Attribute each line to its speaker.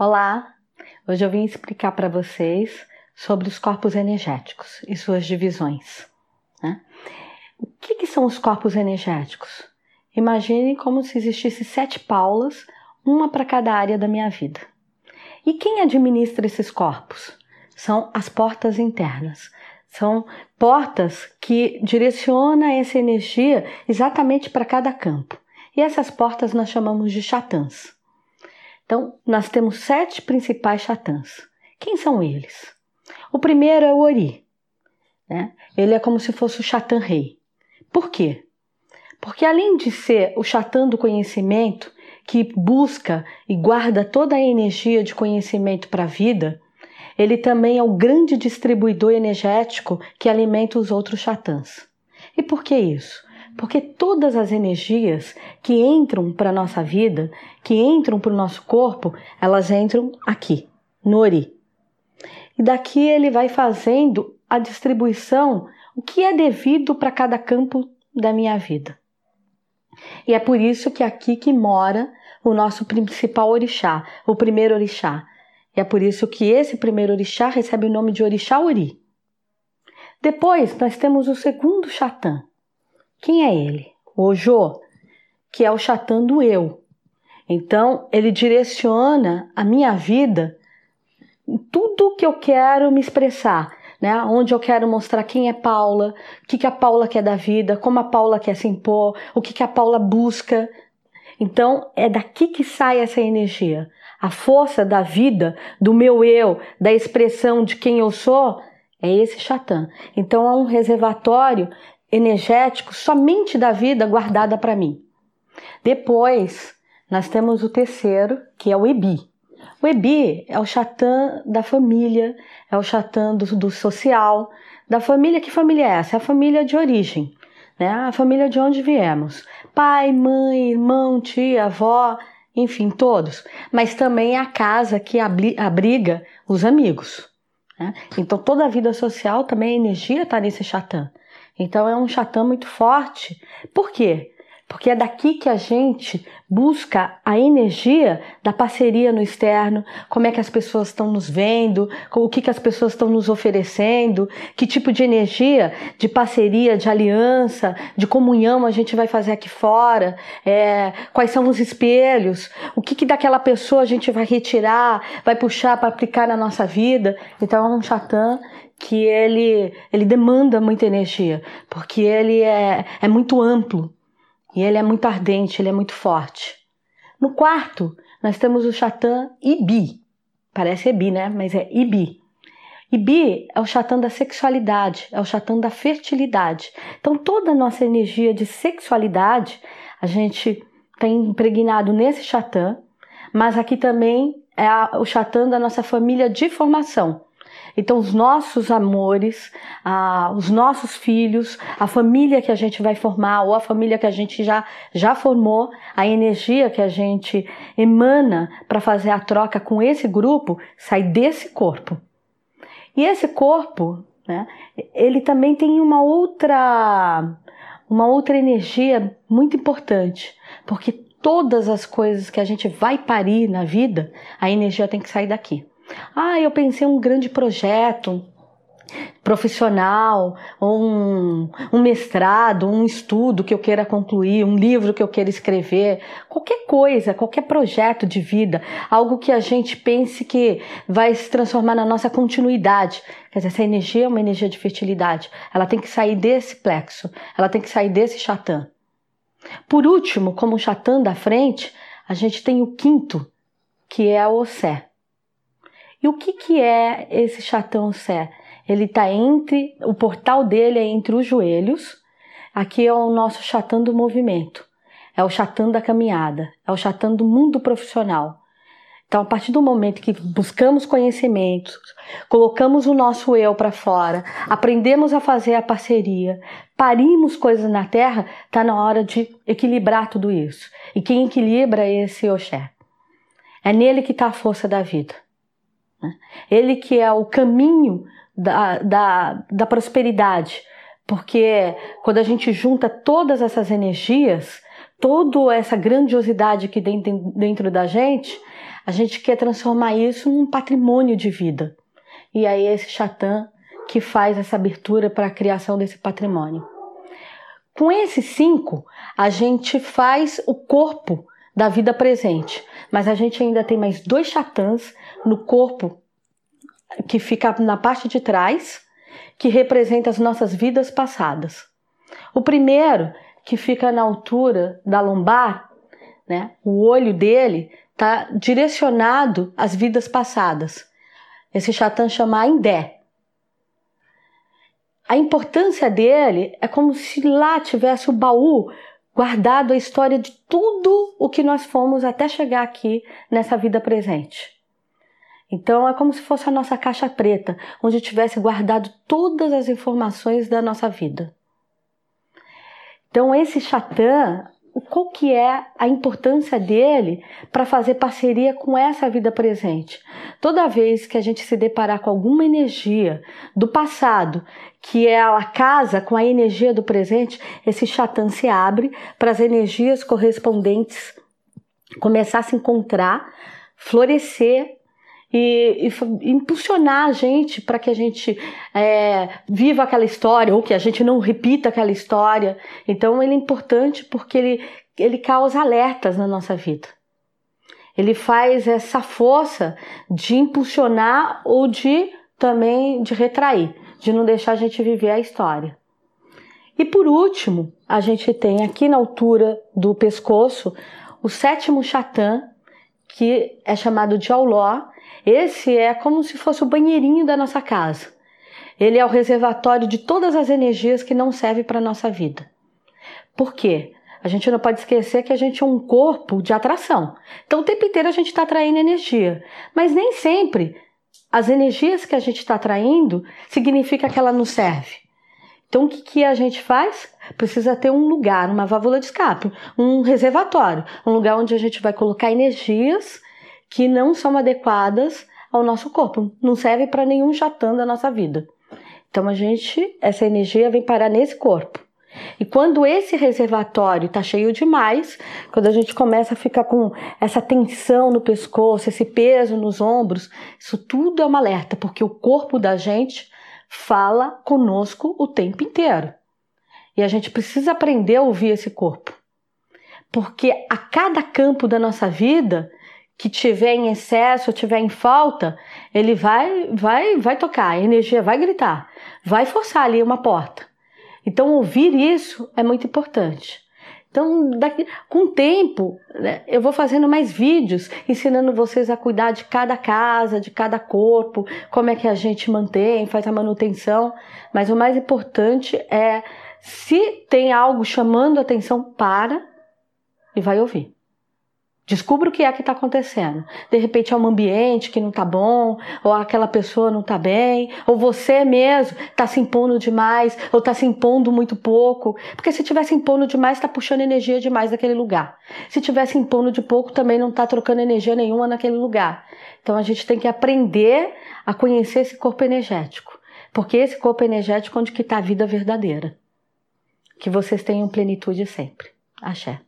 Speaker 1: Olá! Hoje eu vim explicar para vocês sobre os corpos energéticos e suas divisões. Né? O que, que são os corpos energéticos? Imagine como se existisse sete paulas, uma para cada área da minha vida. E quem administra esses corpos? São as portas internas. São portas que direcionam essa energia exatamente para cada campo. E essas portas nós chamamos de chatãs. Então, nós temos sete principais chatãs. Quem são eles? O primeiro é o Ori. Né? Ele é como se fosse o chatã rei. Por quê? Porque além de ser o chatã do conhecimento, que busca e guarda toda a energia de conhecimento para a vida, ele também é o grande distribuidor energético que alimenta os outros chatãs. E por que isso? Porque todas as energias que entram para a nossa vida, que entram para o nosso corpo, elas entram aqui, no Ori. E daqui ele vai fazendo a distribuição, o que é devido para cada campo da minha vida. E é por isso que é aqui que mora o nosso principal orixá, o primeiro orixá. E é por isso que esse primeiro orixá recebe o nome de orixá Ori. Depois nós temos o segundo chatã, quem é ele? O Ojo, que é o chatã do eu. Então, ele direciona a minha vida tudo que eu quero me expressar, né? Onde eu quero mostrar quem é Paula, o que, que a Paula quer da vida, como a Paula quer se impor, o que, que a Paula busca. Então, é daqui que sai essa energia. A força da vida, do meu eu, da expressão de quem eu sou, é esse chatã. Então, é um reservatório energético somente da vida guardada para mim. Depois, nós temos o terceiro, que é o Ebi. O Ebi é o chatã da família, é o chatã do, do, social. Da família, que família é essa? É a família de origem, né? A família de onde viemos. Pai, mãe, irmão, tia, avó, enfim, todos. Mas também é a casa que abriga os amigos. Né? Então toda a vida social também a energia está nesse chatã. Então é um chatã muito forte. Por quê? Porque é daqui que a gente busca a energia da parceria no externo, como é que as pessoas estão nos vendo, o que, que as pessoas estão nos oferecendo, que tipo de energia de parceria, de aliança, de comunhão a gente vai fazer aqui fora, é, quais são os espelhos, o que, que daquela pessoa a gente vai retirar, vai puxar para aplicar na nossa vida. Então é um chatã que ele, ele demanda muita energia, porque ele é, é muito amplo e ele é muito ardente, ele é muito forte. No quarto, nós temos o chatã Ibi. Parece Ebi, né? Mas é Ibi. Ibi é o chatã da sexualidade, é o chatã da fertilidade. Então, toda a nossa energia de sexualidade a gente tem impregnado nesse chatã, mas aqui também é o chatã da nossa família de formação. Então, os nossos amores, os nossos filhos, a família que a gente vai formar ou a família que a gente já, já formou, a energia que a gente emana para fazer a troca com esse grupo sai desse corpo. E esse corpo, né, ele também tem uma outra, uma outra energia muito importante, porque todas as coisas que a gente vai parir na vida, a energia tem que sair daqui. Ah, eu pensei um grande projeto profissional, um, um mestrado, um estudo que eu queira concluir, um livro que eu queira escrever, qualquer coisa, qualquer projeto de vida, algo que a gente pense que vai se transformar na nossa continuidade. Quer dizer, essa energia é uma energia de fertilidade. Ela tem que sair desse plexo, ela tem que sair desse chatã. Por último, como chatã da frente, a gente tem o quinto, que é o Ossé. E o que, que é esse chatão Sé? Ele está entre, o portal dele é entre os joelhos. Aqui é o nosso chatão do movimento. É o chatão da caminhada. É o chatão do mundo profissional. Então, a partir do momento que buscamos conhecimentos, colocamos o nosso eu para fora, aprendemos a fazer a parceria, parimos coisas na terra, está na hora de equilibrar tudo isso. E quem equilibra é esse Oxé. É nele que está a força da vida. Né? Ele que é o caminho da, da, da prosperidade, porque quando a gente junta todas essas energias, toda essa grandiosidade que dentro, dentro da gente, a gente quer transformar isso num patrimônio de vida. E aí é esse Chatã que faz essa abertura para a criação desse patrimônio. Com esses cinco, a gente faz o corpo da vida presente, mas a gente ainda tem mais dois chatãs no corpo que fica na parte de trás, que representa as nossas vidas passadas. O primeiro, que fica na altura da lombar, né? O olho dele está direcionado às vidas passadas. Esse chatã chama Indé. A importância dele é como se lá tivesse o baú guardado a história de tudo o que nós fomos até chegar aqui nessa vida presente. Então é como se fosse a nossa caixa preta, onde tivesse guardado todas as informações da nossa vida. Então esse Chatã, qual que é a importância dele para fazer parceria com essa vida presente? Toda vez que a gente se deparar com alguma energia do passado, que ela casa com a energia do presente, esse Chatã se abre para as energias correspondentes começar a se encontrar, florescer e, e, impulsionar a gente para que a gente é, viva aquela história ou que a gente não repita aquela história. Então ele é importante porque ele, ele causa alertas na nossa vida. Ele faz essa força de impulsionar ou de também de retrair, de não deixar a gente viver a história. E por último, a gente tem aqui na altura do pescoço o sétimo chatã, que é chamado de auló, esse é como se fosse o banheirinho da nossa casa. Ele é o reservatório de todas as energias que não servem para a nossa vida. Por quê? A gente não pode esquecer que a gente é um corpo de atração. Então, o tempo inteiro a gente está atraindo energia. Mas nem sempre as energias que a gente está atraindo significa que ela nos serve. Então, o que, que a gente faz? Precisa ter um lugar, uma válvula de escape, um reservatório, um lugar onde a gente vai colocar energias que não são adequadas ao nosso corpo, não serve para nenhum chatã da nossa vida. Então a gente, essa energia vem parar nesse corpo. E quando esse reservatório está cheio demais, quando a gente começa a ficar com essa tensão no pescoço, esse peso nos ombros, isso tudo é uma alerta, porque o corpo da gente fala conosco o tempo inteiro. E a gente precisa aprender a ouvir esse corpo. Porque a cada campo da nossa vida que tiver em excesso, tiver em falta, ele vai, vai, vai tocar, a energia vai gritar, vai forçar ali uma porta. Então ouvir isso é muito importante. Então, daqui, com o tempo, né, eu vou fazendo mais vídeos ensinando vocês a cuidar de cada casa, de cada corpo, como é que a gente mantém, faz a manutenção. Mas o mais importante é, se tem algo chamando atenção, para e vai ouvir. Descubra o que é que está acontecendo. De repente é um ambiente que não está bom, ou aquela pessoa não está bem, ou você mesmo está se impondo demais, ou está se impondo muito pouco. Porque se estiver se impondo demais, está puxando energia demais daquele lugar. Se estiver se impondo de pouco, também não está trocando energia nenhuma naquele lugar. Então a gente tem que aprender a conhecer esse corpo energético. Porque esse corpo energético é onde está a vida verdadeira. Que vocês tenham plenitude sempre. Axé.